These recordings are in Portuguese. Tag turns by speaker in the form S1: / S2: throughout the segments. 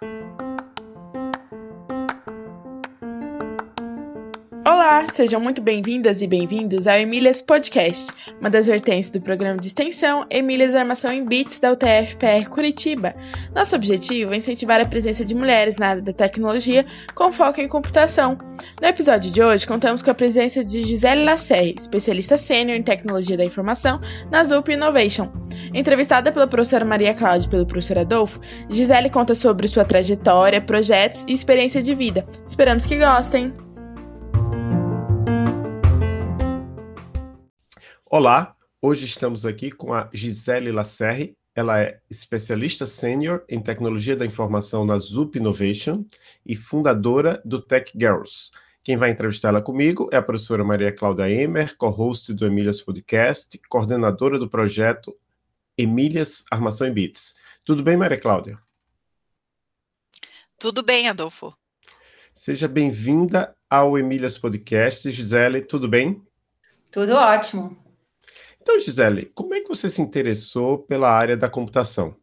S1: Thank you. Olá, sejam muito bem-vindas e bem-vindos ao Emílias Podcast, uma das vertentes do programa de extensão Emílias Armação em Bits da UTF-PR Curitiba. Nosso objetivo é incentivar a presença de mulheres na área da tecnologia com foco em computação. No episódio de hoje, contamos com a presença de Gisele Lacerre, especialista sênior em tecnologia da informação na ZUP Innovation. Entrevistada pela professora Maria Cláudia e pelo professor Adolfo, Gisele conta sobre sua trajetória, projetos e experiência de vida. Esperamos que gostem!
S2: Olá, hoje estamos aqui com a Gisele Lacerre. Ela é especialista sênior em tecnologia da informação na Zup Innovation e fundadora do Tech Girls. Quem vai entrevistá-la comigo é a professora Maria Cláudia Emer, co-host do Emílias Podcast, coordenadora do projeto Emílias Armação em Bits. Tudo bem, Maria Cláudia?
S3: Tudo bem, Adolfo.
S2: Seja bem-vinda ao Emílias Podcast. Gisele, tudo bem?
S4: Tudo ótimo.
S2: Então, Gisele, como é que você se interessou pela área da computação?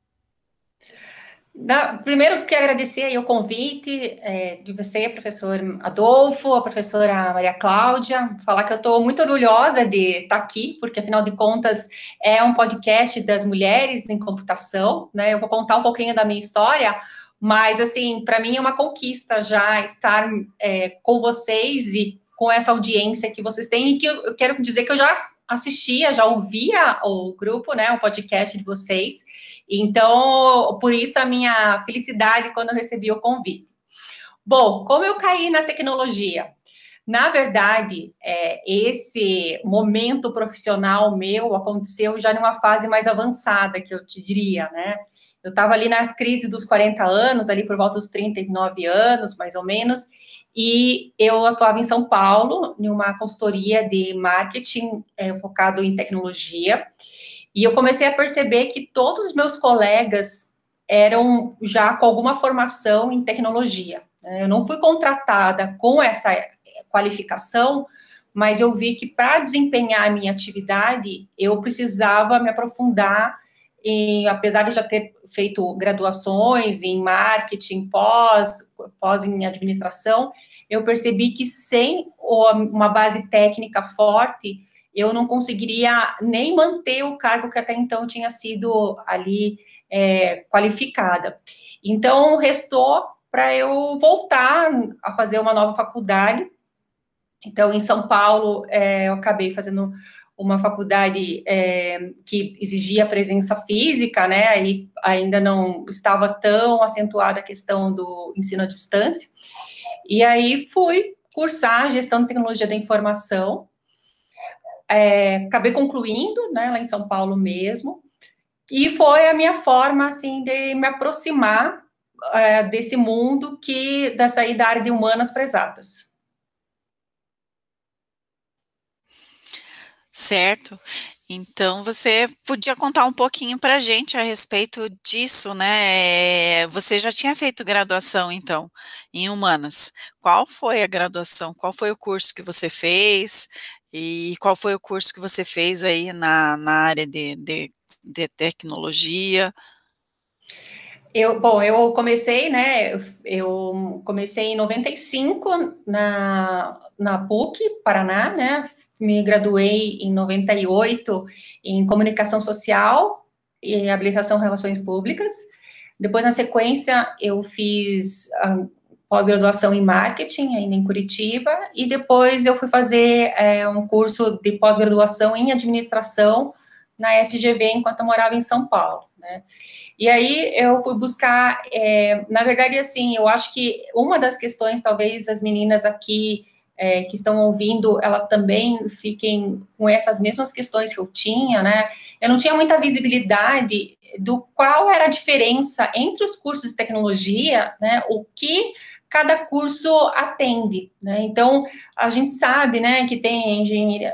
S4: Da, primeiro, quero agradecer aí o convite é, de você, professor Adolfo, a professora Maria Cláudia, falar que eu estou muito orgulhosa de estar aqui, porque, afinal de contas, é um podcast das mulheres em computação, né? Eu vou contar um pouquinho da minha história, mas, assim, para mim é uma conquista já estar é, com vocês e com essa audiência que vocês têm, e que eu, eu quero dizer que eu já assistia, já ouvia o grupo, né, o podcast de vocês. Então, por isso a minha felicidade quando eu recebi o convite. Bom, como eu caí na tecnologia? Na verdade, é, esse momento profissional meu aconteceu já numa fase mais avançada, que eu te diria, né? Eu estava ali nas crises dos 40 anos, ali por volta dos 39 anos, mais ou menos, e eu atuava em São Paulo, em uma consultoria de marketing é, focado em tecnologia, e eu comecei a perceber que todos os meus colegas eram já com alguma formação em tecnologia. Né? Eu não fui contratada com essa qualificação, mas eu vi que para desempenhar a minha atividade, eu precisava me aprofundar em, apesar de já ter feito graduações em marketing, pós, pós em administração, eu percebi que sem uma base técnica forte, eu não conseguiria nem manter o cargo que até então tinha sido ali é, qualificada. Então, restou para eu voltar a fazer uma nova faculdade. Então, em São Paulo, é, eu acabei fazendo uma faculdade é, que exigia presença física, né? Aí ainda não estava tão acentuada a questão do ensino à distância. E aí fui cursar gestão de tecnologia da informação. É, acabei concluindo, né, lá em São Paulo mesmo. E foi a minha forma, assim, de me aproximar é, desse mundo que, da saída da área de humanas para exatas.
S3: Certo. Então, você podia contar um pouquinho para a gente a respeito disso, né? Você já tinha feito graduação, então, em humanas. Qual foi a graduação? Qual foi o curso que você fez? E qual foi o curso que você fez aí na, na área de, de, de tecnologia?
S4: Eu, bom, eu comecei, né? Eu comecei em 95 na, na PUC, Paraná, né? Me graduei em 98 em comunicação social e habilitação em relações públicas. Depois, na sequência, eu fiz pós-graduação em marketing, ainda em Curitiba, e depois eu fui fazer é, um curso de pós-graduação em administração na FGV, enquanto eu morava em São Paulo, né? E aí eu fui buscar, é, na verdade, assim, eu acho que uma das questões, talvez as meninas aqui é, que estão ouvindo, elas também fiquem com essas mesmas questões que eu tinha, né? Eu não tinha muita visibilidade do qual era a diferença entre os cursos de tecnologia, né? O que cada curso atende, né? Então, a gente sabe, né, que tem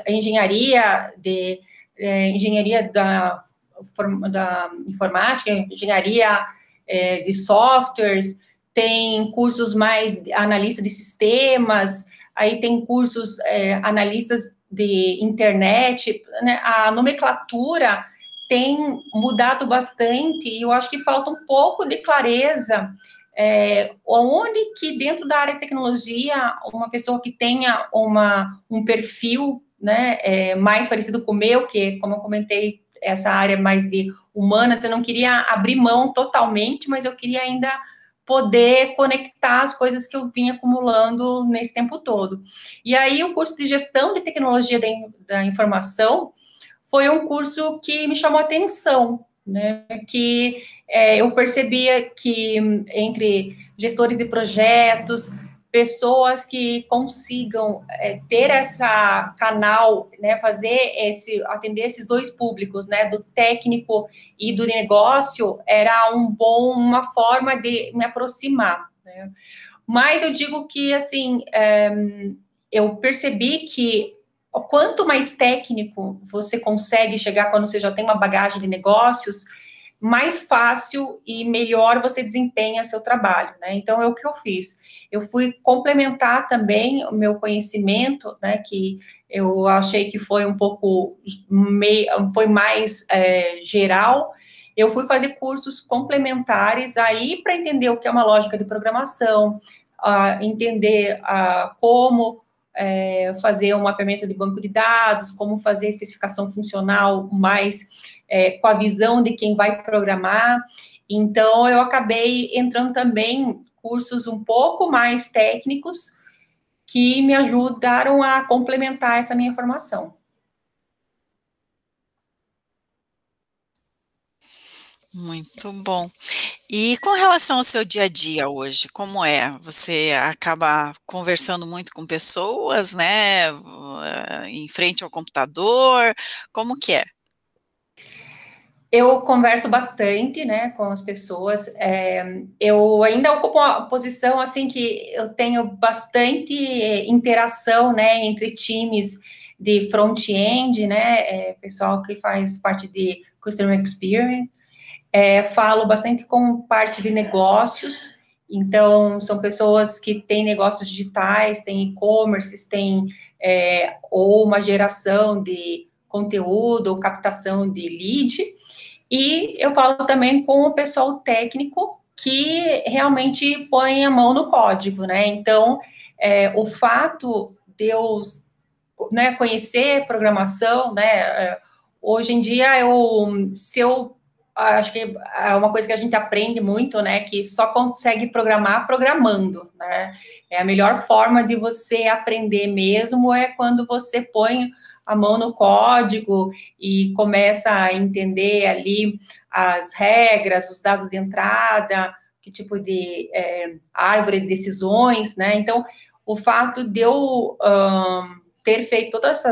S4: engenharia, de é, engenharia da, da informática, engenharia é, de softwares, tem cursos mais analista de sistemas, aí tem cursos é, analistas de internet, né, a nomenclatura tem mudado bastante e eu acho que falta um pouco de clareza é, onde que dentro da área de tecnologia, uma pessoa que tenha uma, um perfil né, é, mais parecido com o meu, que, como eu comentei, essa área mais de humanas, eu não queria abrir mão totalmente, mas eu queria ainda poder conectar as coisas que eu vinha acumulando nesse tempo todo. E aí, o curso de gestão de tecnologia da informação foi um curso que me chamou a atenção, né? Que é, eu percebia que entre gestores de projetos, pessoas que consigam é, ter essa canal, né, fazer esse, atender esses dois públicos, né, do técnico e do negócio, era um bom, uma forma de me aproximar, né? Mas eu digo que, assim, é, eu percebi que quanto mais técnico você consegue chegar quando você já tem uma bagagem de negócios, mais fácil e melhor você desempenha seu trabalho, né? Então é o que eu fiz. Eu fui complementar também o meu conhecimento, né? Que eu achei que foi um pouco meio, foi mais é, geral. Eu fui fazer cursos complementares aí para entender o que é uma lógica de programação, uh, entender uh, como é, fazer um mapeamento de banco de dados, como fazer a especificação funcional mais é, com a visão de quem vai programar. Então, eu acabei entrando também cursos um pouco mais técnicos que me ajudaram a complementar essa minha formação.
S3: Muito bom. E com relação ao seu dia a dia hoje, como é? Você acaba conversando muito com pessoas, né? Em frente ao computador, como que é?
S4: Eu converso bastante, né, com as pessoas. É, eu ainda ocupo uma posição assim que eu tenho bastante interação, né, entre times de front-end, né, é, pessoal que faz parte de customer experience é, falo bastante com parte de negócios, então são pessoas que têm negócios digitais, têm e-commerce, têm é, ou uma geração de conteúdo ou captação de lead, e eu falo também com o pessoal técnico que realmente põe a mão no código, né? Então, é, o fato de eu né, conhecer programação, né? É, hoje em dia, eu, se eu acho que é uma coisa que a gente aprende muito, né? Que só consegue programar programando, né? É a melhor forma de você aprender mesmo é quando você põe a mão no código e começa a entender ali as regras, os dados de entrada, que tipo de é, árvore de decisões, né? Então, o fato de eu um, ter feito todos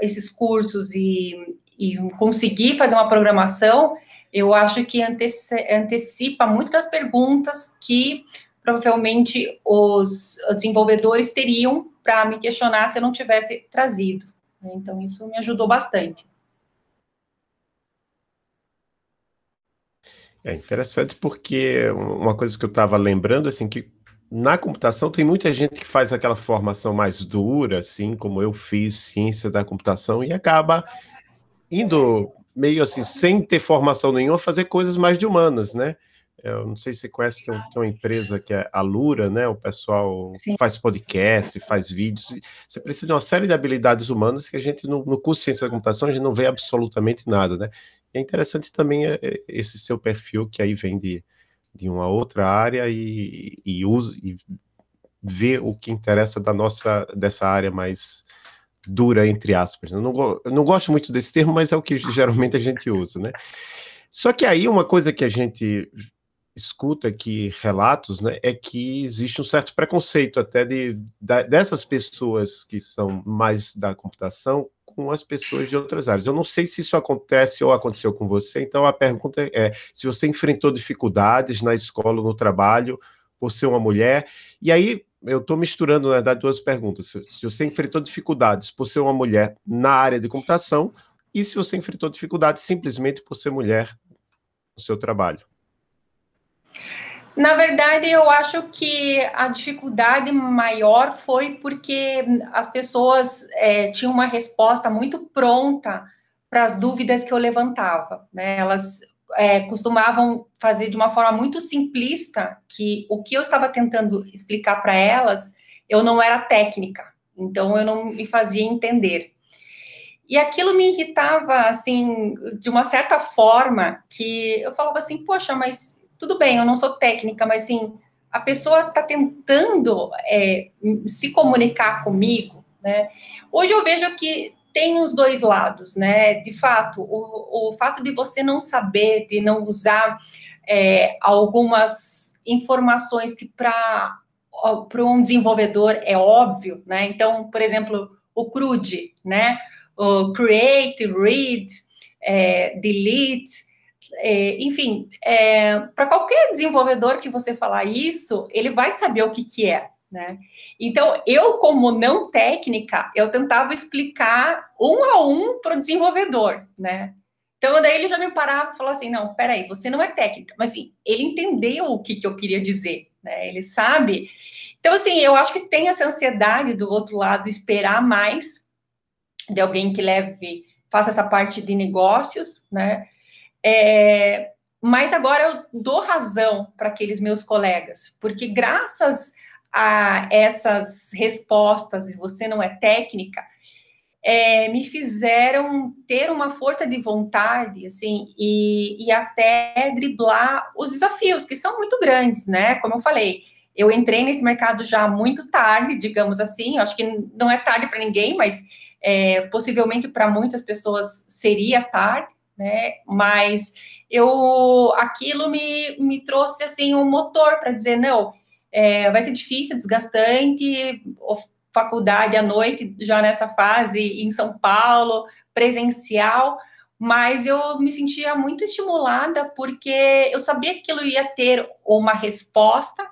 S4: esses cursos e, e conseguir fazer uma programação eu acho que antecipa muito das perguntas que provavelmente os desenvolvedores teriam para me questionar se eu não tivesse trazido. Então, isso me ajudou bastante.
S2: É interessante porque uma coisa que eu estava lembrando, assim, que na computação tem muita gente que faz aquela formação mais dura, assim, como eu fiz ciência da computação, e acaba indo meio assim, sem ter formação nenhuma, fazer coisas mais de humanas, né? Eu não sei se você conhece, tem, uma empresa que é a Lura, né? O pessoal Sim. faz podcast, faz vídeos. Você precisa de uma série de habilidades humanas que a gente, no, no curso de Ciência da Computação, a gente não vê absolutamente nada, né? é interessante também é, é, esse seu perfil, que aí vem de, de uma outra área e, e usa e vê o que interessa da nossa, dessa área mais dura, entre aspas. Eu não, eu não gosto muito desse termo, mas é o que geralmente a gente usa, né? Só que aí uma coisa que a gente escuta aqui relatos, né, é que existe um certo preconceito até de, de, dessas pessoas que são mais da computação com as pessoas de outras áreas. Eu não sei se isso acontece ou aconteceu com você, então a pergunta é se você enfrentou dificuldades na escola, no trabalho, por ser uma mulher, e aí eu estou misturando, na verdade, duas perguntas. Se você enfrentou dificuldades por ser uma mulher na área de computação e se você enfrentou dificuldades simplesmente por ser mulher no seu trabalho.
S4: Na verdade, eu acho que a dificuldade maior foi porque as pessoas é, tinham uma resposta muito pronta para as dúvidas que eu levantava. Né? Elas é, costumavam fazer de uma forma muito simplista que o que eu estava tentando explicar para elas, eu não era técnica, então eu não me fazia entender. E aquilo me irritava, assim, de uma certa forma, que eu falava assim, poxa, mas tudo bem, eu não sou técnica, mas assim, a pessoa está tentando é, se comunicar comigo, né? Hoje eu vejo que tem os dois lados, né? De fato, o, o fato de você não saber, de não usar é, algumas informações que para para um desenvolvedor é óbvio, né? Então, por exemplo, o CRUD, né? O create, read, é, delete, é, enfim, é, para qualquer desenvolvedor que você falar isso, ele vai saber o que, que é, né? Então, eu, como não técnica, eu tentava explicar um a um para o desenvolvedor, né? Então, daí ele já me parava e falou assim: não, peraí, você não é técnica, mas assim, ele entendeu o que, que eu queria dizer, né? Ele sabe. Então, assim, eu acho que tem essa ansiedade do outro lado, esperar mais de alguém que leve, faça essa parte de negócios, né? É, mas agora eu dou razão para aqueles meus colegas, porque graças a essas respostas, e você não é técnica, é, me fizeram ter uma força de vontade, assim, e, e até driblar os desafios, que são muito grandes, né? Como eu falei, eu entrei nesse mercado já muito tarde, digamos assim, eu acho que não é tarde para ninguém, mas é, possivelmente para muitas pessoas seria tarde, né? Mas eu aquilo me, me trouxe assim um motor para dizer, não, é, vai ser difícil, desgastante, faculdade à noite, já nessa fase, em São Paulo, presencial, mas eu me sentia muito estimulada porque eu sabia que aquilo ia ter uma resposta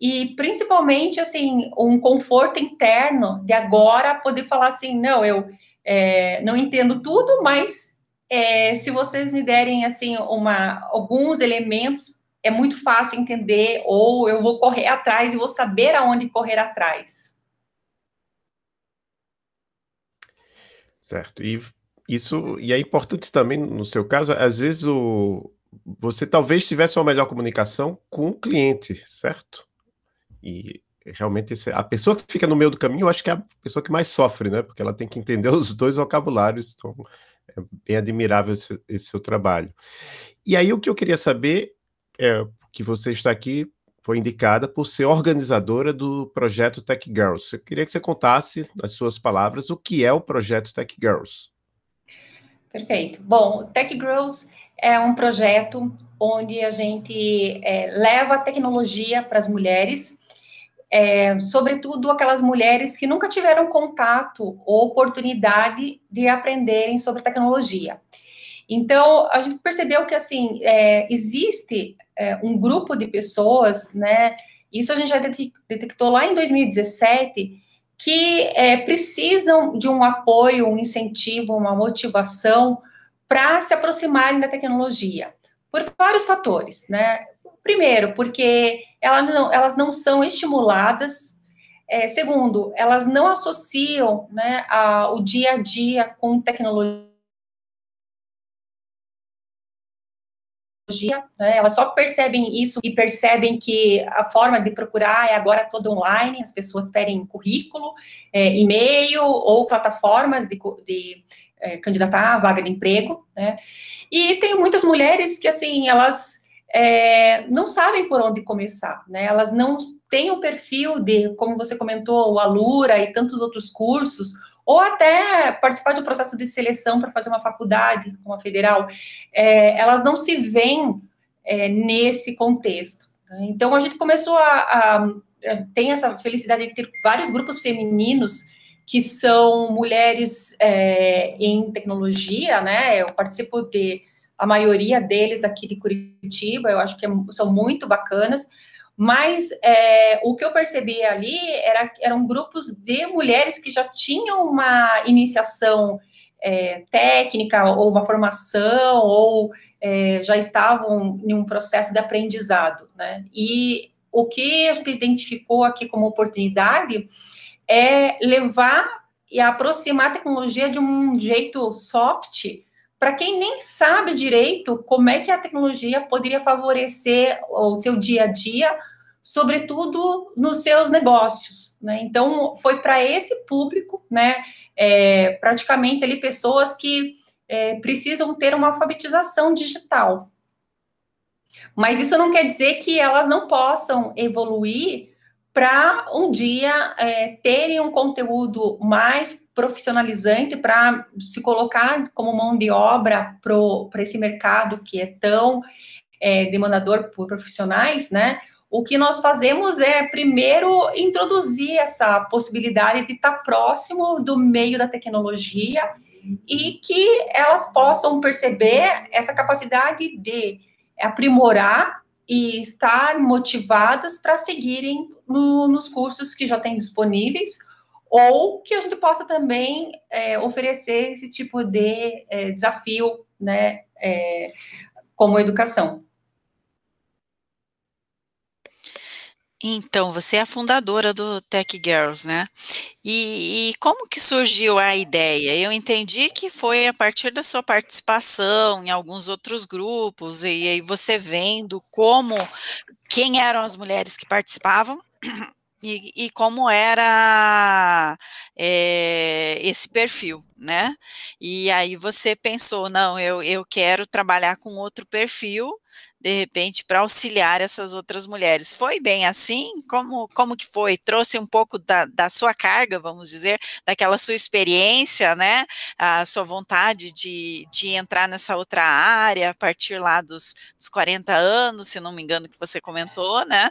S4: e principalmente assim um conforto interno de agora poder falar assim não eu é, não entendo tudo mas é, se vocês me derem assim uma alguns elementos é muito fácil entender, ou eu vou correr atrás e vou saber aonde correr atrás.
S2: Certo. E isso e é importante também no seu caso, às vezes o você talvez tivesse uma melhor comunicação com o cliente, certo? E realmente esse, a pessoa que fica no meio do caminho, eu acho que é a pessoa que mais sofre, né? Porque ela tem que entender os dois vocabulários. Então, é bem admirável esse, esse seu trabalho. E aí o que eu queria saber é, que você está aqui, foi indicada por ser organizadora do projeto Tech Girls. Eu queria que você contasse, nas suas palavras, o que é o projeto Tech Girls.
S4: Perfeito. Bom, Tech Girls é um projeto onde a gente é, leva a tecnologia para as mulheres, é, sobretudo aquelas mulheres que nunca tiveram contato ou oportunidade de aprenderem sobre tecnologia. Então, a gente percebeu que, assim, é, existe é, um grupo de pessoas, né, isso a gente já detectou lá em 2017, que é, precisam de um apoio, um incentivo, uma motivação para se aproximarem da tecnologia, por vários fatores, né? Primeiro, porque elas não, elas não são estimuladas. É, segundo, elas não associam né, a, o dia a dia com tecnologia né, elas só percebem isso e percebem que a forma de procurar é agora toda online, as pessoas pedem currículo, é, e-mail ou plataformas de, de é, candidatar a vaga de emprego, né? E tem muitas mulheres que, assim, elas é, não sabem por onde começar, né? Elas não têm o perfil de, como você comentou, o Alura e tantos outros cursos, ou até participar um processo de seleção para fazer uma faculdade, uma federal, é, elas não se veem é, nesse contexto. Né? Então, a gente começou a, a, tem essa felicidade de ter vários grupos femininos que são mulheres é, em tecnologia, né? Eu participo de a maioria deles aqui de Curitiba, eu acho que é, são muito bacanas. Mas é, o que eu percebi ali era, eram grupos de mulheres que já tinham uma iniciação é, técnica, ou uma formação, ou é, já estavam em um processo de aprendizado, né? E o que a gente identificou aqui como oportunidade é levar e aproximar a tecnologia de um jeito soft para quem nem sabe direito como é que a tecnologia poderia favorecer o seu dia a dia, sobretudo nos seus negócios. Né? Então, foi para esse público, né, é, praticamente ali pessoas que é, precisam ter uma alfabetização digital. Mas isso não quer dizer que elas não possam evoluir para um dia é, terem um conteúdo mais profissionalizante para se colocar como mão de obra para esse mercado que é tão é, demandador por profissionais, né? O que nós fazemos é, primeiro, introduzir essa possibilidade de estar próximo do meio da tecnologia e que elas possam perceber essa capacidade de aprimorar e estar motivadas para seguirem no, nos cursos que já tem disponíveis ou que a gente possa também é, oferecer esse tipo de é, desafio, né, é, como educação.
S3: Então, você é a fundadora do Tech Girls, né? E, e, como que surgiu a ideia? Eu entendi que foi a partir da sua participação em alguns outros grupos, e aí você vendo como, quem eram as mulheres que participavam, e, e como era é, esse perfil, né? E aí você pensou, não, eu, eu quero trabalhar com outro perfil, de repente, para auxiliar essas outras mulheres. Foi bem assim? Como, como que foi? Trouxe um pouco da, da sua carga, vamos dizer, daquela sua experiência, né? A sua vontade de, de entrar nessa outra área a partir lá dos, dos 40 anos, se não me engano, que você comentou, né?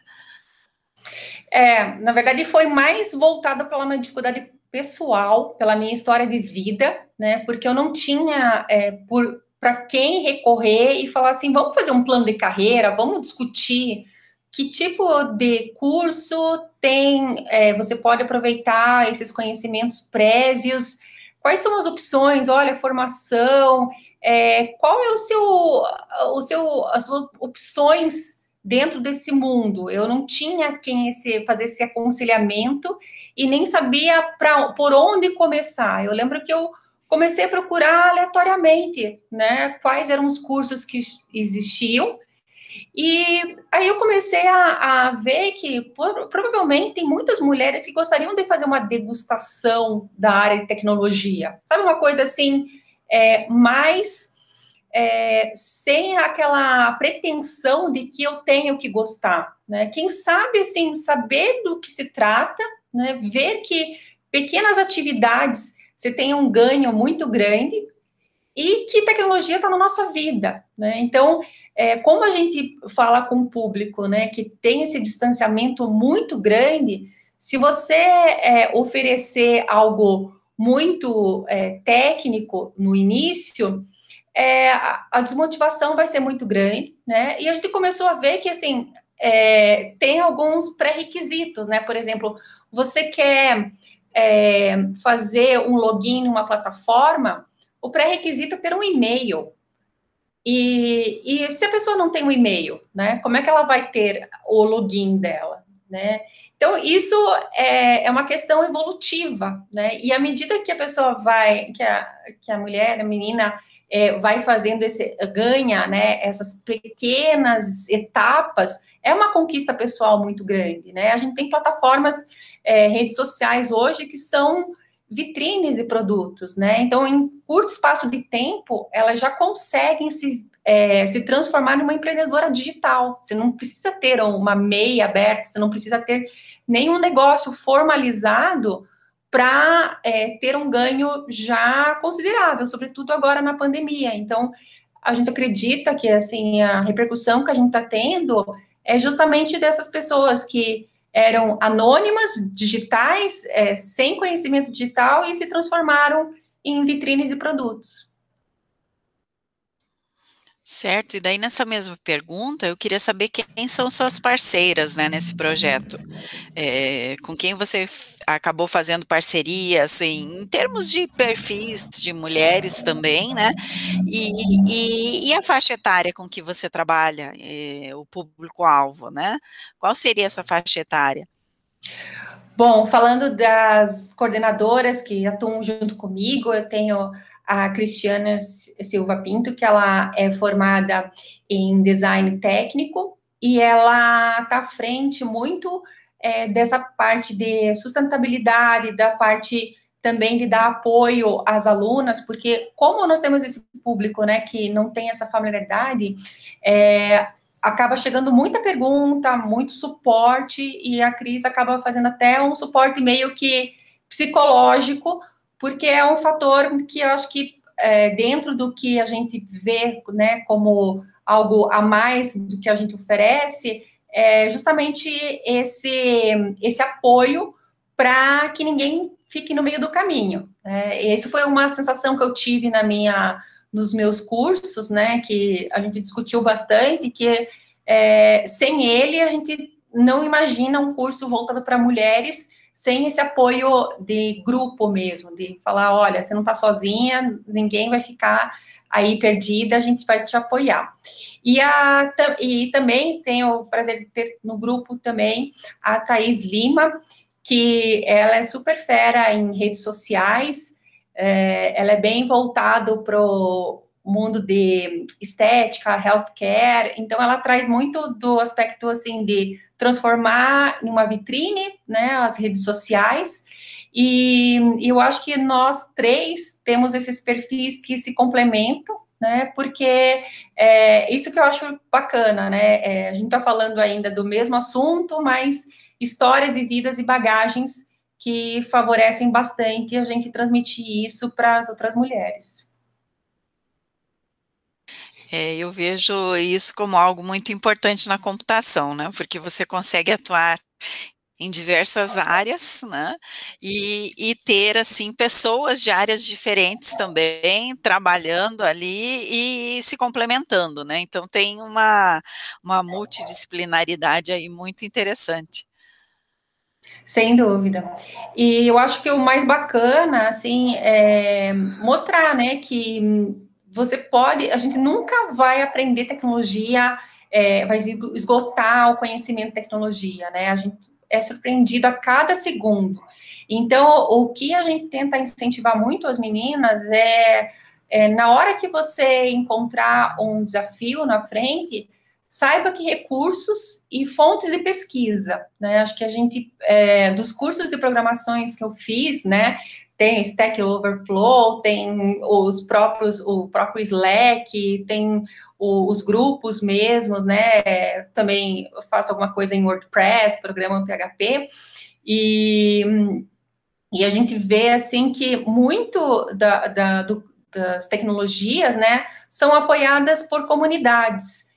S4: É, na verdade, foi mais voltada pela minha dificuldade pessoal, pela minha história de vida, né? Porque eu não tinha é, por para quem recorrer e falar assim: vamos fazer um plano de carreira, vamos discutir que tipo de curso tem, é, você pode aproveitar esses conhecimentos prévios, quais são as opções, olha, formação, é, qual é o seu, o seu, as suas opções dentro desse mundo. Eu não tinha quem esse, fazer esse aconselhamento e nem sabia pra, por onde começar. Eu lembro que eu comecei a procurar aleatoriamente, né, quais eram os cursos que existiam, e aí eu comecei a, a ver que por, provavelmente tem muitas mulheres que gostariam de fazer uma degustação da área de tecnologia, sabe, uma coisa assim, é, mais é, sem aquela pretensão de que eu tenho que gostar, né, quem sabe, assim, saber do que se trata, né, ver que pequenas atividades você tem um ganho muito grande e que tecnologia está na nossa vida, né? Então, é, como a gente fala com o público, né, que tem esse distanciamento muito grande, se você é, oferecer algo muito é, técnico no início, é, a desmotivação vai ser muito grande, né? E a gente começou a ver que assim é, tem alguns pré-requisitos, né? Por exemplo, você quer é, fazer um login numa plataforma, o pré-requisito é ter um e-mail. E, e se a pessoa não tem um e-mail, né? Como é que ela vai ter o login dela, né? Então, isso é, é uma questão evolutiva, né? E à medida que a pessoa vai, que a, que a mulher, a menina, é, vai fazendo esse, ganha, né, essas pequenas etapas, é uma conquista pessoal muito grande, né? A gente tem plataformas é, redes sociais hoje que são vitrines de produtos, né? Então, em curto espaço de tempo, elas já conseguem se, é, se transformar numa empreendedora digital. Você não precisa ter uma MEI aberta, você não precisa ter nenhum negócio formalizado para é, ter um ganho já considerável, sobretudo agora na pandemia. Então, a gente acredita que assim a repercussão que a gente está tendo é justamente dessas pessoas que eram anônimas, digitais, é, sem conhecimento digital e se transformaram em vitrines de produtos.
S3: Certo, e daí nessa mesma pergunta, eu queria saber quem são suas parceiras, né, nesse projeto, é, com quem você acabou fazendo parceria, assim, em termos de perfis de mulheres também, né, e, e, e a faixa etária com que você trabalha, é, o público-alvo, né, qual seria essa faixa etária?
S4: Bom, falando das coordenadoras que atuam junto comigo, eu tenho a Cristiana Silva Pinto, que ela é formada em design técnico e ela está à frente muito é, dessa parte de sustentabilidade, da parte também de dar apoio às alunas, porque como nós temos esse público, né, que não tem essa familiaridade, é, acaba chegando muita pergunta, muito suporte, e a Cris acaba fazendo até um suporte meio que psicológico, porque é um fator que eu acho que é, dentro do que a gente vê, né, como algo a mais do que a gente oferece, é justamente esse, esse apoio para que ninguém fique no meio do caminho. Né? Essa foi uma sensação que eu tive na minha, nos meus cursos, né, que a gente discutiu bastante, que é, sem ele a gente não imagina um curso voltado para mulheres sem esse apoio de grupo mesmo, de falar, olha, você não está sozinha, ninguém vai ficar aí perdida, a gente vai te apoiar. E, a, e também tenho o prazer de ter no grupo também a Thaís Lima, que ela é super fera em redes sociais, é, ela é bem voltado para o mundo de estética, healthcare, então ela traz muito do aspecto assim de transformar em uma vitrine, né, as redes sociais, e eu acho que nós três temos esses perfis que se complementam, né? Porque é isso que eu acho bacana, né? É, a gente está falando ainda do mesmo assunto, mas histórias de vidas e bagagens que favorecem bastante a gente transmitir isso para as outras mulheres.
S3: É, eu vejo isso como algo muito importante na computação, né? Porque você consegue atuar em diversas áreas, né? E, e, ter assim pessoas de áreas diferentes também trabalhando ali e se complementando, né? Então tem uma, uma multidisciplinaridade aí muito interessante.
S4: Sem dúvida. E eu acho que o mais bacana, assim, é mostrar, né, que você pode, a gente nunca vai aprender tecnologia, é, vai esgotar o conhecimento de tecnologia, né? A gente é surpreendido a cada segundo. Então, o que a gente tenta incentivar muito as meninas é, é na hora que você encontrar um desafio na frente, saiba que recursos e fontes de pesquisa, né? Acho que a gente, é, dos cursos de programações que eu fiz, né, tem Stack Overflow, tem os próprios, o próprio Slack, tem o, os grupos mesmos, né? Também faço alguma coisa em WordPress, programa PHP, e, e a gente vê assim que muito da, da do, das tecnologias, né, são apoiadas por comunidades.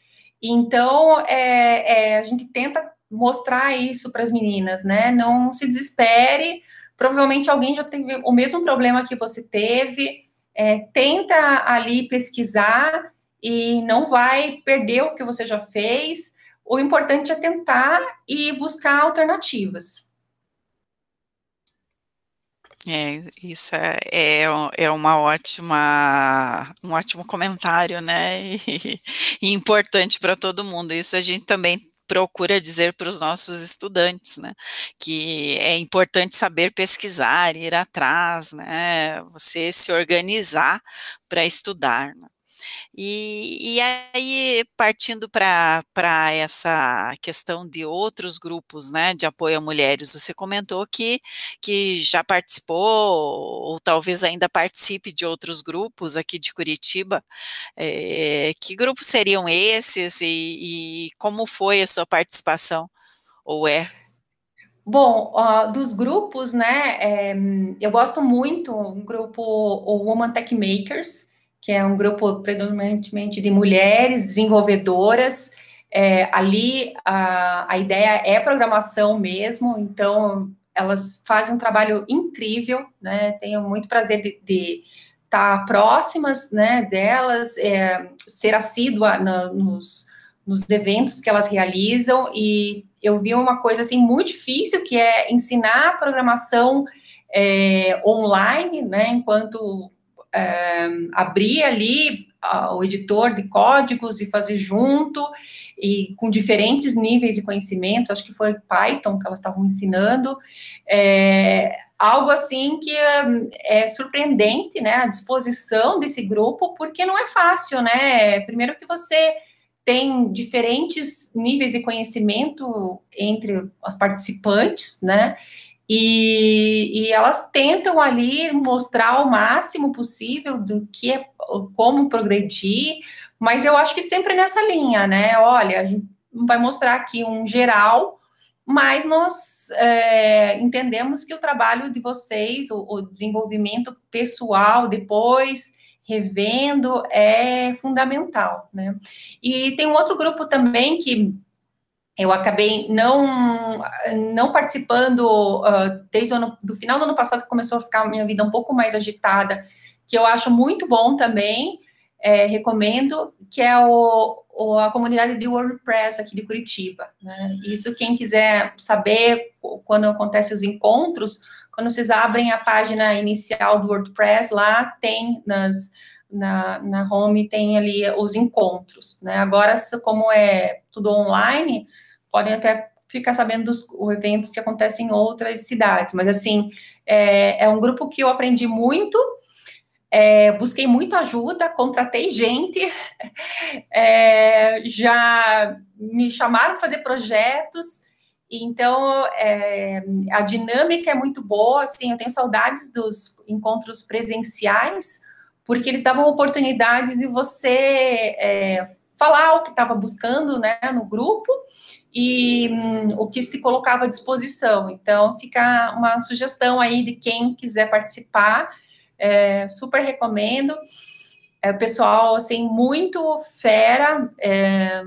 S4: Então, é, é, a gente tenta mostrar isso para as meninas, né? Não se desespere. Provavelmente alguém já teve o mesmo problema que você teve. É, tenta ali pesquisar e não vai perder o que você já fez. O importante é tentar e buscar alternativas.
S3: É, isso é, é, é uma ótima, um ótimo comentário, né? E, e importante para todo mundo. Isso a gente também procura dizer para os nossos estudantes, né? Que é importante saber pesquisar, ir atrás, né? Você se organizar para estudar. Né? E, e aí, partindo para essa questão de outros grupos né, de apoio a mulheres, você comentou que, que já participou, ou talvez ainda participe de outros grupos aqui de Curitiba. É, que grupos seriam esses e, e como foi a sua participação? Ou é?
S4: Bom, uh, dos grupos, né, é, eu gosto muito um grupo, o Woman Tech Makers, que é um grupo predominantemente de mulheres desenvolvedoras. É, ali a, a ideia é programação mesmo, então elas fazem um trabalho incrível, né? Tenho muito prazer de, estar próximas, né, delas, é, ser assídua na, nos, nos eventos que elas realizam e eu vi uma coisa assim muito difícil que é ensinar programação é, online, né, enquanto é, abrir ali o editor de códigos e fazer junto, e com diferentes níveis de conhecimento, acho que foi Python que elas estavam ensinando, é, algo assim que é, é surpreendente, né, a disposição desse grupo, porque não é fácil, né? Primeiro que você tem diferentes níveis de conhecimento entre as participantes, né? E, e, elas tentam ali mostrar o máximo possível do que é, como progredir, mas eu acho que sempre nessa linha, né? Olha, a gente vai mostrar aqui um geral, mas nós é, entendemos que o trabalho de vocês, o, o desenvolvimento pessoal depois revendo é fundamental, né? E tem um outro grupo também que eu acabei não não participando uh, desde o ano, do final do ano passado que começou a ficar a minha vida um pouco mais agitada, que eu acho muito bom também, é, recomendo, que é o, o, a comunidade de WordPress aqui de Curitiba. Né? Isso quem quiser saber quando acontecem os encontros, quando vocês abrem a página inicial do WordPress, lá tem nas, na, na home, tem ali os encontros, né? Agora, como é tudo online, podem até ficar sabendo dos eventos que acontecem em outras cidades, mas assim, é, é um grupo que eu aprendi muito, é, busquei muito ajuda, contratei gente, é, já me chamaram para fazer projetos, então, é, a dinâmica é muito boa, assim, eu tenho saudades dos encontros presenciais, porque eles davam oportunidades de você é, falar o que estava buscando, né, no grupo, e hum, o que se colocava à disposição. Então, fica uma sugestão aí de quem quiser participar, é, super recomendo. É, o pessoal, assim, muito fera, é,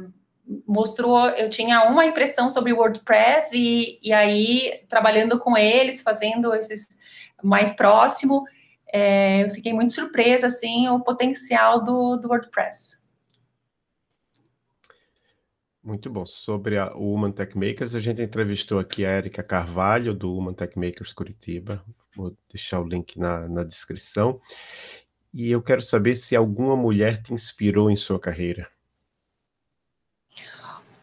S4: mostrou, eu tinha uma impressão sobre WordPress e, e aí trabalhando com eles, fazendo esses mais próximo, é, eu fiquei muito surpresa, assim, o potencial do, do WordPress.
S2: Muito bom. Sobre a, o Human Tech Makers, a gente entrevistou aqui a Erika Carvalho, do Human Tech Makers Curitiba. Vou deixar o link na, na descrição. E eu quero saber se alguma mulher te inspirou em sua carreira.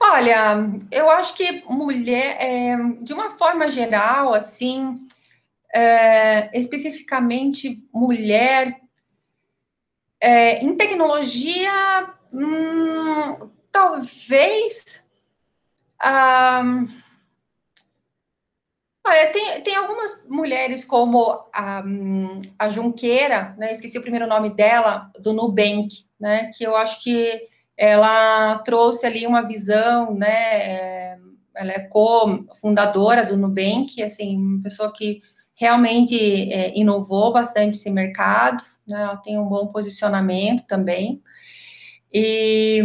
S4: Olha, eu acho que mulher, é, de uma forma geral, assim, é, especificamente mulher, é, em tecnologia, hum, talvez. Olha, tem, tem algumas mulheres como a, a Junqueira, né? Esqueci o primeiro nome dela, do Nubank, né? Que eu acho que ela trouxe ali uma visão, né? É, ela é co-fundadora do Nubank, assim, uma pessoa que realmente é, inovou bastante esse mercado, né? Ela tem um bom posicionamento também. E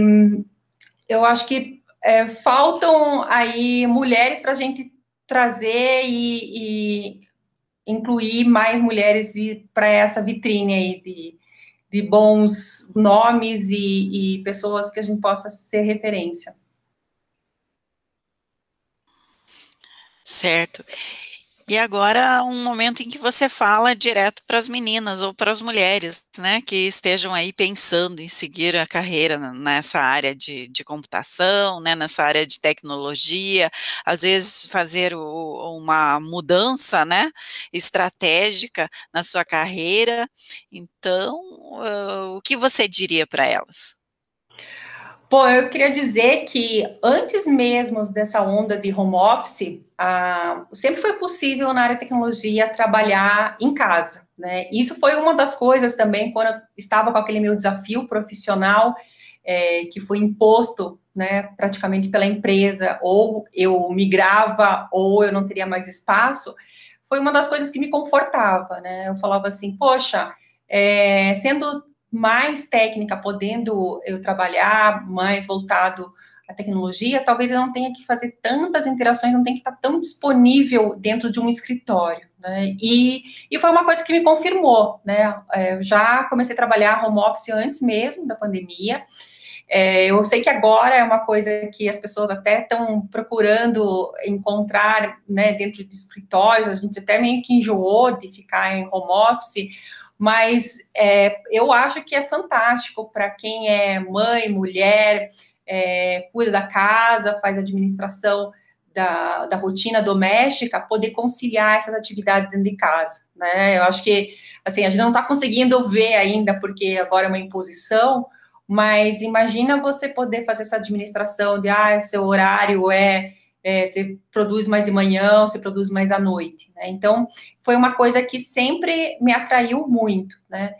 S4: eu acho que é, faltam aí mulheres para a gente trazer e, e, incluir mais mulheres para essa vitrine aí de, de bons nomes e, e pessoas que a gente possa ser referência.
S3: Certo. E agora um momento em que você fala direto para as meninas ou para as mulheres, né, que estejam aí pensando em seguir a carreira nessa área de, de computação, né, nessa área de tecnologia, às vezes fazer o, uma mudança, né, estratégica na sua carreira. Então, uh, o que você diria para elas?
S4: Pô, eu queria dizer que antes mesmo dessa onda de home office, ah, sempre foi possível na área de tecnologia trabalhar em casa, né? Isso foi uma das coisas também quando eu estava com aquele meu desafio profissional é, que foi imposto, né, praticamente pela empresa, ou eu migrava ou eu não teria mais espaço. Foi uma das coisas que me confortava, né? Eu falava assim, poxa, é, sendo mais técnica, podendo eu trabalhar mais voltado à tecnologia, talvez eu não tenha que fazer tantas interações, não tenha que estar tão disponível dentro de um escritório, né? E, e foi uma coisa que me confirmou, né? É, eu já comecei a trabalhar home office antes mesmo da pandemia. É, eu sei que agora é uma coisa que as pessoas até estão procurando encontrar, né, dentro de escritórios, a gente até meio que enjoou de ficar em home office, mas é, eu acho que é fantástico para quem é mãe, mulher, é, cuida da casa, faz administração da, da rotina doméstica, poder conciliar essas atividades dentro de casa, né? Eu acho que, assim, a gente não está conseguindo ver ainda, porque agora é uma imposição, mas imagina você poder fazer essa administração de, ah, seu horário é, é você produz mais de manhã, você produz mais à noite, né? Então, foi uma coisa que sempre me atraiu muito, né?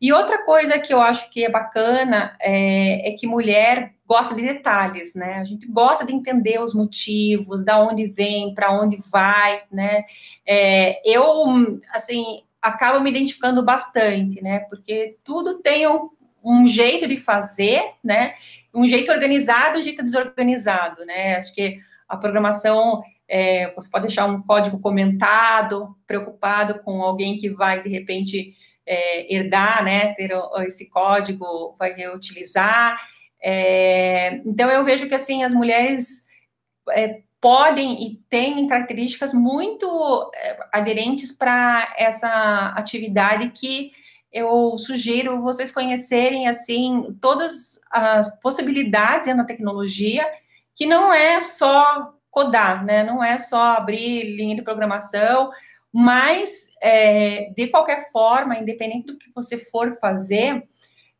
S4: E outra coisa que eu acho que é bacana é, é que mulher gosta de detalhes, né? A gente gosta de entender os motivos, da onde vem, para onde vai, né? É, eu, assim, acabo me identificando bastante, né? Porque tudo tem um, um, jeito de fazer, né? Um jeito organizado, um jeito desorganizado, né? Acho que a programação é, você pode deixar um código comentado, preocupado com alguém que vai de repente é, herdar, né? Ter esse código, vai reutilizar. É, então, eu vejo que, assim, as mulheres é, podem e têm características muito é, aderentes para essa atividade que eu sugiro vocês conhecerem, assim, todas as possibilidades na tecnologia, que não é só codar, né, não é só abrir linha de programação, mas, é, de qualquer forma, independente do que você for fazer,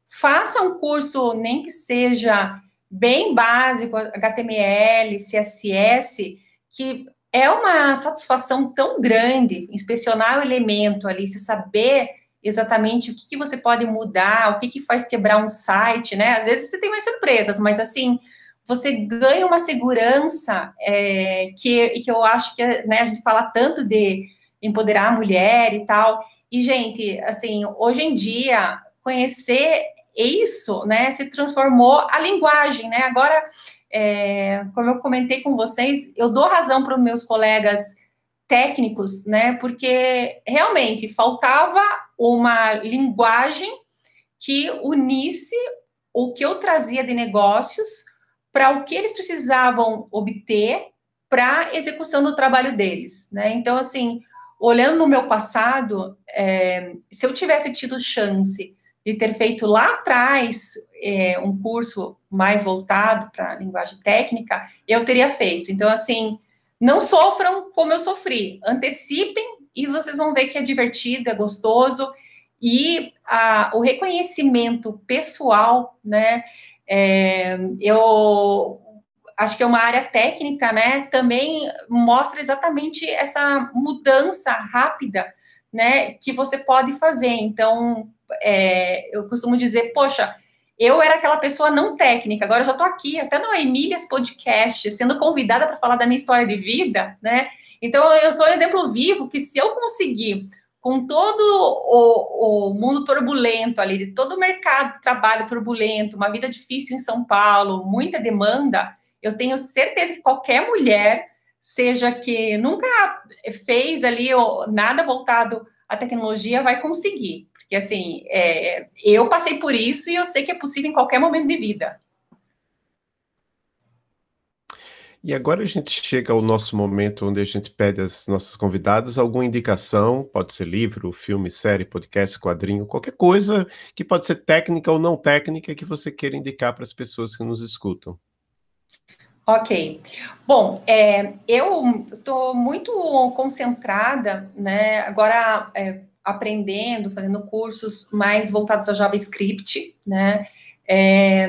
S4: faça um curso, nem que seja bem básico, HTML, CSS, que é uma satisfação tão grande inspecionar o elemento ali, se saber exatamente o que, que você pode mudar, o que, que faz quebrar um site, né? Às vezes você tem mais surpresas, mas assim, você ganha uma segurança é, que, que eu acho que né, a gente fala tanto de empoderar a mulher e tal. E, gente, assim, hoje em dia, conhecer isso, né, se transformou a linguagem, né? Agora, é, como eu comentei com vocês, eu dou razão para os meus colegas técnicos, né? Porque realmente faltava uma linguagem que unisse o que eu trazia de negócios para o que eles precisavam obter para execução do trabalho deles, né? Então, assim, olhando no meu passado, é, se eu tivesse tido chance de ter feito lá atrás é, um curso mais voltado para linguagem técnica, eu teria feito. Então, assim, não sofram como eu sofri, antecipem e vocês vão ver que é divertido, é gostoso e a, o reconhecimento pessoal, né? É, eu acho que é uma área técnica, né? Também mostra exatamente essa mudança rápida, né? Que você pode fazer. Então, é, eu costumo dizer, poxa, eu era aquela pessoa não técnica, agora eu já estou aqui, até no Emílias Podcast, sendo convidada para falar da minha história de vida, né? Então, eu sou um exemplo vivo que se eu conseguir, com todo o, o mundo turbulento ali, todo o mercado de trabalho turbulento, uma vida difícil em São Paulo, muita demanda, eu tenho certeza que qualquer mulher, seja que nunca fez ali nada voltado à tecnologia, vai conseguir. Porque, assim, é, eu passei por isso e eu sei que é possível em qualquer momento de vida.
S2: E agora a gente chega ao nosso momento onde a gente pede às nossas convidadas alguma indicação, pode ser livro, filme, série, podcast, quadrinho, qualquer coisa que pode ser técnica ou não técnica que você queira indicar para as pessoas que nos escutam.
S4: Ok. Bom, é, eu estou muito concentrada, né, agora é, aprendendo, fazendo cursos mais voltados a JavaScript, né? É,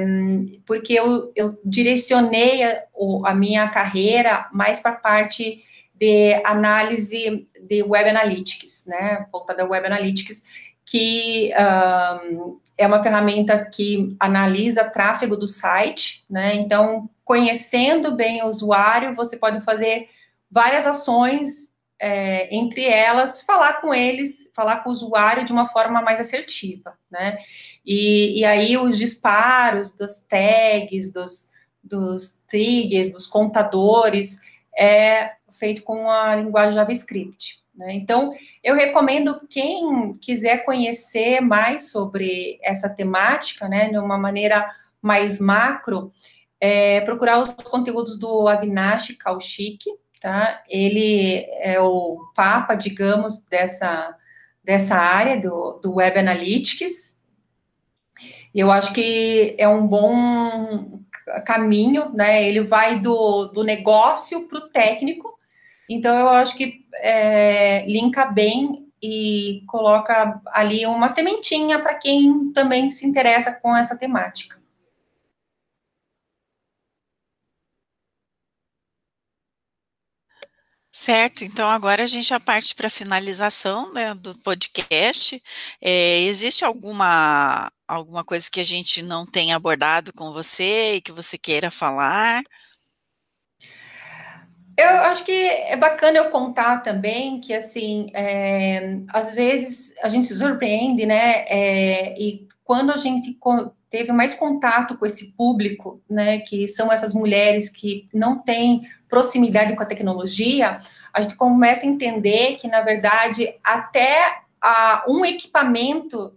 S4: porque eu, eu direcionei a, a, minha carreira mais para a parte de análise de Web Analytics, né? Voltada a Web Analytics, que um, é uma ferramenta que analisa tráfego do site, né? Então, conhecendo bem o usuário, você pode fazer várias ações é, entre elas, falar com eles, falar com o usuário de uma forma mais assertiva, né? E, e aí os disparos das tags, dos, dos triggers, dos contadores, é feito com a linguagem JavaScript. Né? Então, eu recomendo quem quiser conhecer mais sobre essa temática, né, de uma maneira mais macro, é, procurar os conteúdos do Avinash Kaushik, tá? Ele é o papa, digamos, dessa, dessa área do, do Web Analytics. eu acho que é um bom caminho, né? Ele vai do, do negócio para o técnico. Então, eu acho que é, linka bem e coloca ali uma sementinha para quem também se interessa com essa temática.
S3: Certo, então agora a gente já parte para a finalização né, do podcast. É, existe alguma, alguma coisa que a gente não tenha abordado com você e que você queira falar?
S4: Eu acho que é bacana eu contar também que, assim, é, às vezes a gente se surpreende, né? É, e quando a gente teve mais contato com esse público, né, que são essas mulheres que não têm proximidade com a tecnologia, a gente começa a entender que, na verdade, até a, um equipamento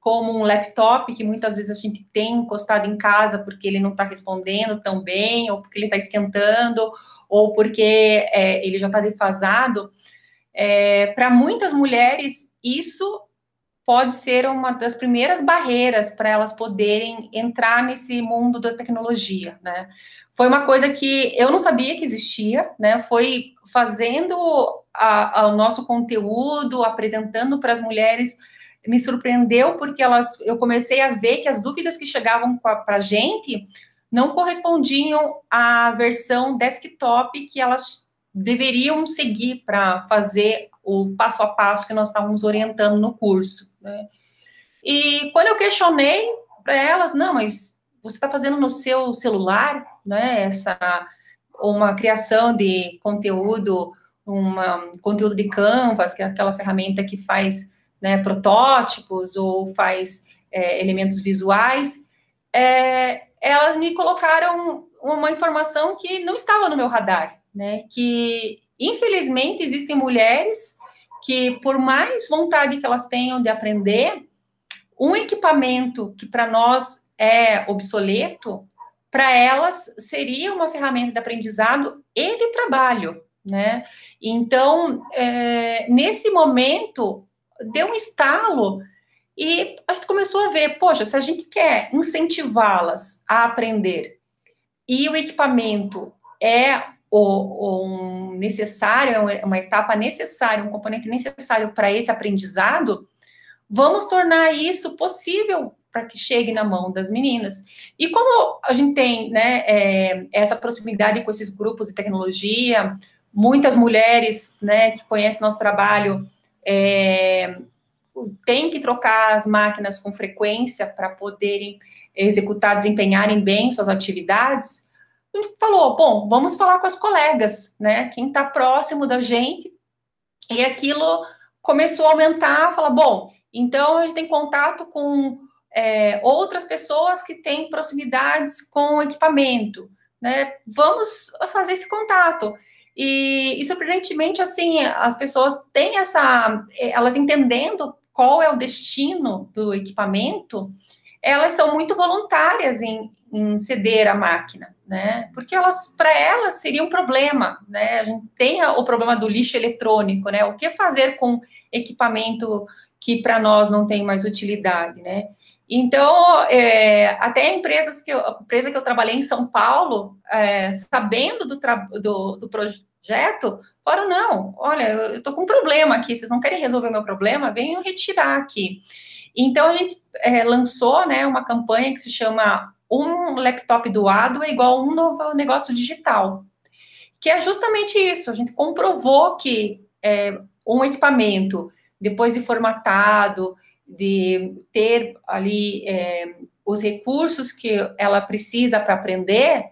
S4: como um laptop, que muitas vezes a gente tem encostado em casa porque ele não está respondendo tão bem, ou porque ele está esquentando, ou porque é, ele já está defasado, é, para muitas mulheres, isso pode ser uma das primeiras barreiras para elas poderem entrar nesse mundo da tecnologia, né? Foi uma coisa que eu não sabia que existia, né? Foi fazendo o nosso conteúdo, apresentando para as mulheres, me surpreendeu porque elas, eu comecei a ver que as dúvidas que chegavam para a gente não correspondiam à versão desktop que elas deveriam seguir para fazer o passo a passo que nós estávamos orientando no curso. Né? E quando eu questionei para elas, não, mas você está fazendo no seu celular, né? Essa uma criação de conteúdo, uma conteúdo de Canvas, que é aquela ferramenta que faz né, protótipos ou faz é, elementos visuais. É, elas me colocaram uma informação que não estava no meu radar, né? Que infelizmente existem mulheres que, por mais vontade que elas tenham de aprender, um equipamento que para nós é obsoleto, para elas seria uma ferramenta de aprendizado e de trabalho, né? Então, é, nesse momento, deu um estalo e a gente começou a ver, poxa, se a gente quer incentivá-las a aprender e o equipamento é o, o um necessário, é uma etapa necessária, um componente necessário para esse aprendizado, vamos tornar isso possível para que chegue na mão das meninas. E como a gente tem né, é, essa proximidade com esses grupos de tecnologia, muitas mulheres né, que conhecem nosso trabalho é, tem que trocar as máquinas com frequência para poderem executar, desempenharem bem suas atividades, falou, bom, vamos falar com as colegas, né? Quem está próximo da gente. E aquilo começou a aumentar, falar, bom, então a gente tem contato com é, outras pessoas que têm proximidades com equipamento, né? Vamos fazer esse contato. E, e surpreendentemente, assim, as pessoas têm essa, elas entendendo qual é o destino do equipamento, elas são muito voluntárias em, em ceder a máquina, né? Porque elas, para elas, seria um problema, né? A gente tem o problema do lixo eletrônico, né? O que fazer com equipamento que para nós não tem mais utilidade, né? Então, é, até empresas que eu, a empresa que eu trabalhei em São Paulo, é, sabendo do, do, do, projeto, falaram, não, olha, eu estou com um problema aqui, vocês não querem resolver o meu problema? Venham retirar aqui. Então, a gente é, lançou né, uma campanha que se chama Um Laptop Doado é igual um novo negócio digital, que é justamente isso, a gente comprovou que é, um equipamento, depois de formatado, de ter ali é, os recursos que ela precisa para aprender,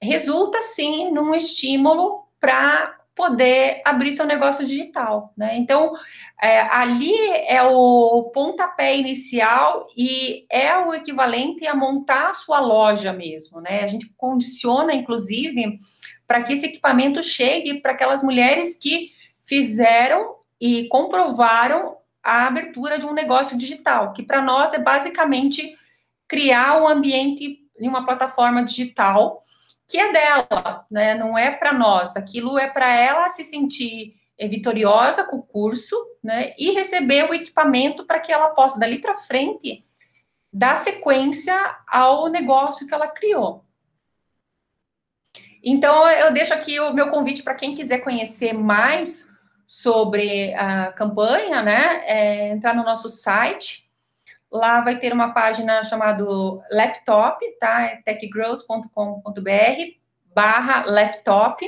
S4: resulta sim num estímulo para poder abrir seu negócio digital, né? Então, é, ali é o pontapé inicial e é o equivalente a montar a sua loja mesmo, né? A gente condiciona, inclusive, para que esse equipamento chegue para aquelas mulheres que fizeram e comprovaram a abertura de um negócio digital, que para nós é basicamente criar um ambiente em uma plataforma digital que é dela, né? Não é para nós. Aquilo é para ela se sentir eh, vitoriosa com o curso, né? E receber o equipamento para que ela possa dali para frente dar sequência ao negócio que ela criou. Então, eu deixo aqui o meu convite para quem quiser conhecer mais sobre a campanha, né? É entrar no nosso site. Lá vai ter uma página chamada Laptop, tá? É techgrowth.com.br barra laptop.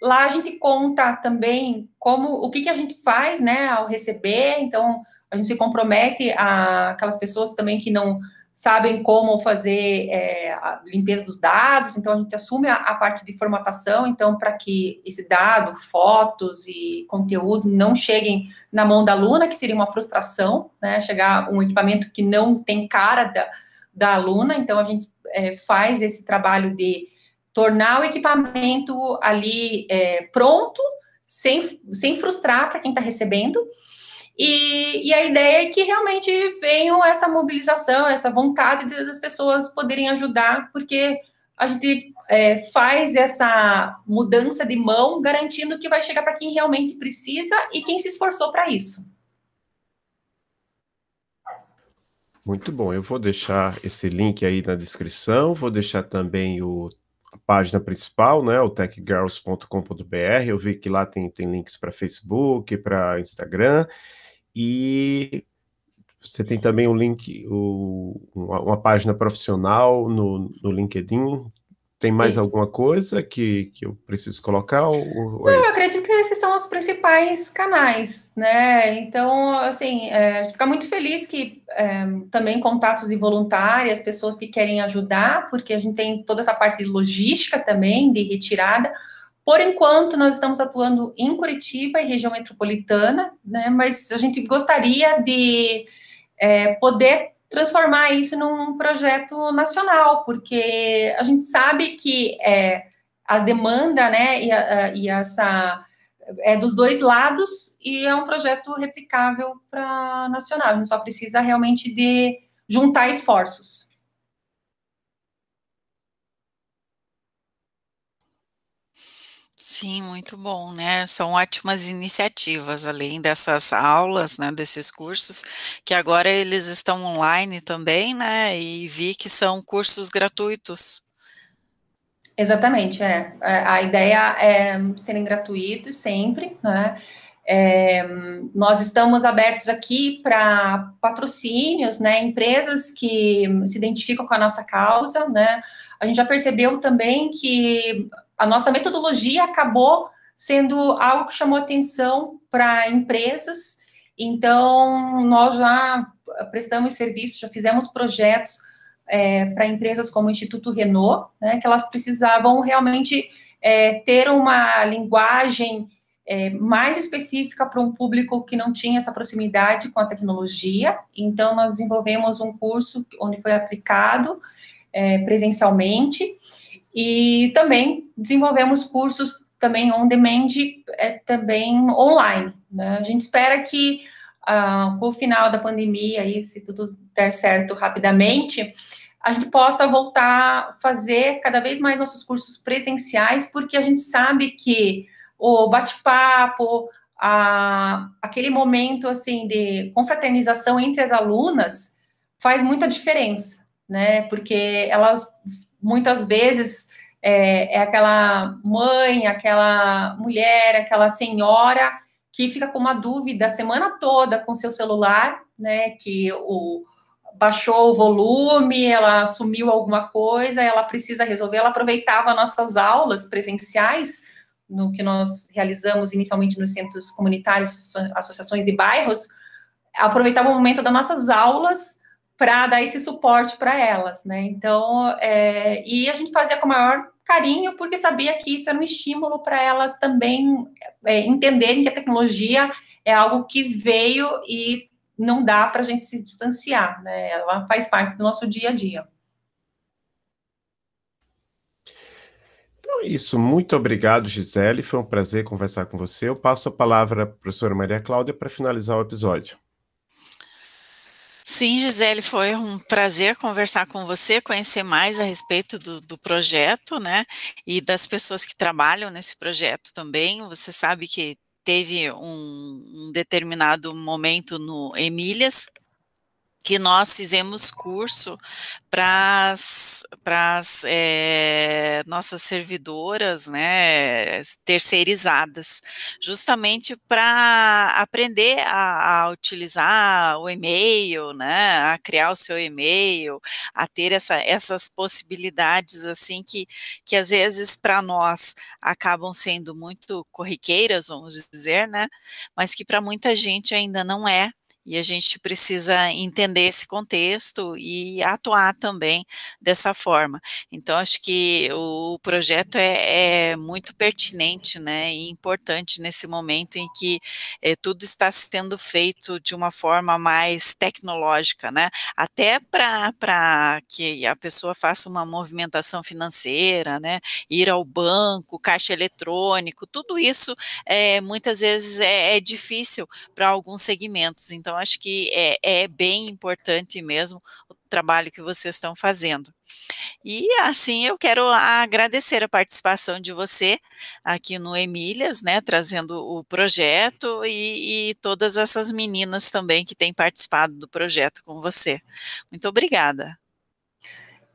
S4: Lá a gente conta também como o que, que a gente faz, né, ao receber. Então, a gente se compromete a aquelas pessoas também que não sabem como fazer é, a limpeza dos dados, então a gente assume a, a parte de formatação, então para que esse dado, fotos e conteúdo não cheguem na mão da aluna, que seria uma frustração, né, chegar um equipamento que não tem cara da, da aluna, então a gente é, faz esse trabalho de tornar o equipamento ali é, pronto, sem, sem frustrar para quem está recebendo, e, e, a ideia é que realmente venha essa mobilização, essa vontade das pessoas poderem ajudar, porque a gente é, faz essa mudança de mão, garantindo que vai chegar para quem realmente precisa e quem se esforçou para isso.
S2: Muito bom, eu vou deixar esse link aí na descrição, vou deixar também o, a página principal, né, o techgirls.com.br, eu vi que lá tem, tem links para Facebook, para Instagram, e você tem também um link, o, uma, uma, página profissional no, no LinkedIn. Tem mais Sim. alguma coisa que, que eu preciso colocar? Ou,
S4: ou é Não, eu acredito que esses são os principais canais, né? Então, assim, é, a gente fica muito feliz que é, também contatos de voluntárias, pessoas que querem ajudar, porque a gente tem toda essa parte de logística também, de retirada, por enquanto, nós estamos atuando em Curitiba e região metropolitana, né, mas a gente gostaria de é, poder transformar isso num projeto nacional, porque a gente sabe que é, a demanda, né, e, a, e essa é dos dois lados e é um projeto replicável para nacional. A gente só precisa realmente de juntar esforços.
S3: Sim, muito bom, né? São ótimas iniciativas, além dessas aulas, né, desses cursos, que agora eles estão online também, né? E vi que são cursos gratuitos.
S4: Exatamente, é. é a ideia é serem gratuitos sempre, né? É, nós estamos abertos aqui para patrocínios, né? Empresas que se identificam com a nossa causa, né? A gente já percebeu também que a nossa metodologia acabou sendo algo que chamou atenção para empresas. Então, nós já prestamos serviços, já fizemos projetos é, para empresas como o Instituto Renault, né, que elas precisavam realmente é, ter uma linguagem é, mais específica para um público que não tinha essa proximidade com a tecnologia. Então, nós desenvolvemos um curso onde foi aplicado é, presencialmente. E também desenvolvemos cursos também on demand, é, também online. Né? A gente espera que ah, com o final da pandemia, aí, se tudo der certo rapidamente, a gente possa voltar a fazer cada vez mais nossos cursos presenciais, porque a gente sabe que o bate-papo, aquele momento assim de confraternização entre as alunas faz muita diferença, né? Porque elas muitas vezes é, é aquela mãe, aquela mulher, aquela senhora que fica com uma dúvida a semana toda com seu celular, né? Que o baixou o volume, ela sumiu alguma coisa, ela precisa resolver. Ela aproveitava nossas aulas presenciais, no que nós realizamos inicialmente nos centros comunitários, associações de bairros, aproveitava o momento das nossas aulas para dar esse suporte para elas, né? Então, é, e a gente fazia com o maior carinho, porque sabia que isso era um estímulo para elas também é, entenderem que a tecnologia é algo que veio e não dá para a gente se distanciar, né? Ela faz parte do nosso dia a dia.
S2: Então é isso. Muito obrigado, Gisele. Foi um prazer conversar com você. Eu passo a palavra a professora Maria Cláudia para finalizar o episódio.
S3: Sim, Gisele, foi um prazer conversar com você, conhecer mais a respeito do, do, projeto, né, e das pessoas que trabalham nesse projeto também. Você sabe que teve um, um determinado momento no Emílias, que nós fizemos curso para as é, nossas servidoras, né, terceirizadas, justamente para aprender a, a, utilizar o e-mail, né, a criar o seu e-mail, a ter essa, essas possibilidades assim que, que às vezes para nós acabam sendo muito corriqueiras, vamos dizer, né, mas que para muita gente ainda não é, e a gente precisa entender esse contexto e atuar também dessa forma. Então, acho que o projeto é, é muito pertinente, né, e importante nesse momento em que é, tudo está sendo feito de uma forma mais tecnológica, né, até para que a pessoa faça uma movimentação financeira, né, ir ao banco, caixa eletrônico, tudo isso é, muitas vezes é, é difícil para alguns segmentos. Então, então, acho que é, é bem importante mesmo o trabalho que vocês estão fazendo. E assim eu quero agradecer a participação de você aqui no Emílias, né, trazendo o projeto e, e, todas essas meninas também que têm participado do projeto com você. Muito obrigada.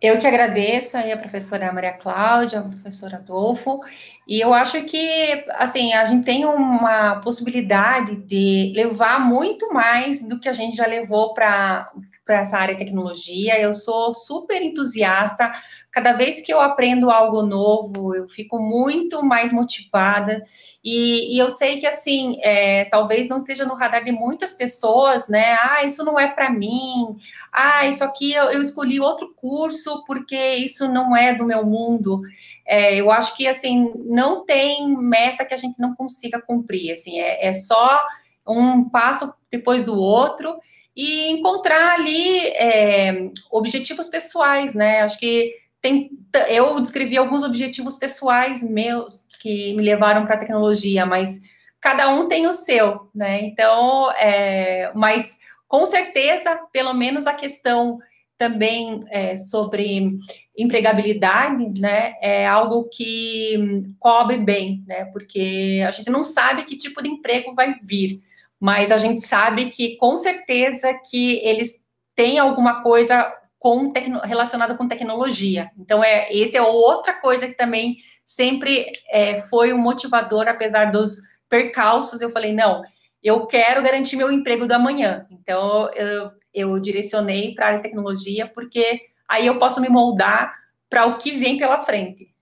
S4: Eu que agradeço aí a professora Maria Cláudia, a professora Adolfo, e eu acho que, assim, a gente tem uma possibilidade de levar muito mais do que a gente já levou para essa área de tecnologia. Eu sou super entusiasta. Cada vez que eu aprendo algo novo, eu fico muito mais motivada. E, e eu sei que, assim, é, talvez não esteja no radar de muitas pessoas, né? Ah, isso não é para mim ah, isso aqui eu, eu, escolhi outro curso porque isso não é do meu mundo. É, eu acho que assim não tem meta que a gente não consiga cumprir. Assim, é, é só um passo depois do outro e encontrar ali é, objetivos pessoais, né? Acho que tem, eu descrevi alguns objetivos pessoais meus que me levaram para a tecnologia, mas cada um tem o seu, né? Então, é, mas com certeza, pelo menos a questão também é, sobre empregabilidade, né, é algo que cobre bem, né, porque a gente não sabe que tipo de emprego vai vir, mas a gente sabe que com certeza que eles têm alguma coisa com relacionada com tecnologia. Então é esse é outra coisa que também sempre é, foi um motivador, apesar dos percalços. Eu falei não, eu quero garantir meu emprego da manhã. Então, eu, eu direcionei para a área de tecnologia, porque aí eu posso me moldar para o que vem pela frente.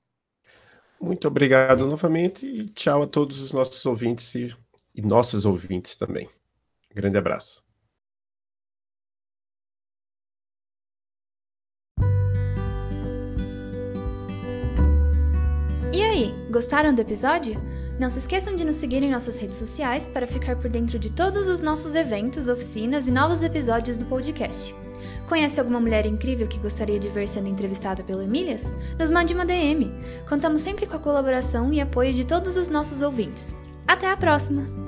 S2: Muito obrigado novamente e tchau a todos os nossos ouvintes e, e nossas ouvintes também. grande abraço.
S5: Gostaram do episódio? Não se esqueçam de nos seguir em nossas redes sociais para ficar por dentro de todos os nossos eventos, oficinas e novos episódios do podcast. Conhece alguma mulher incrível que gostaria de ver sendo entrevistada pelo Emílias? Nos mande uma DM. Contamos sempre com a colaboração e apoio de todos os nossos ouvintes. Até a próxima!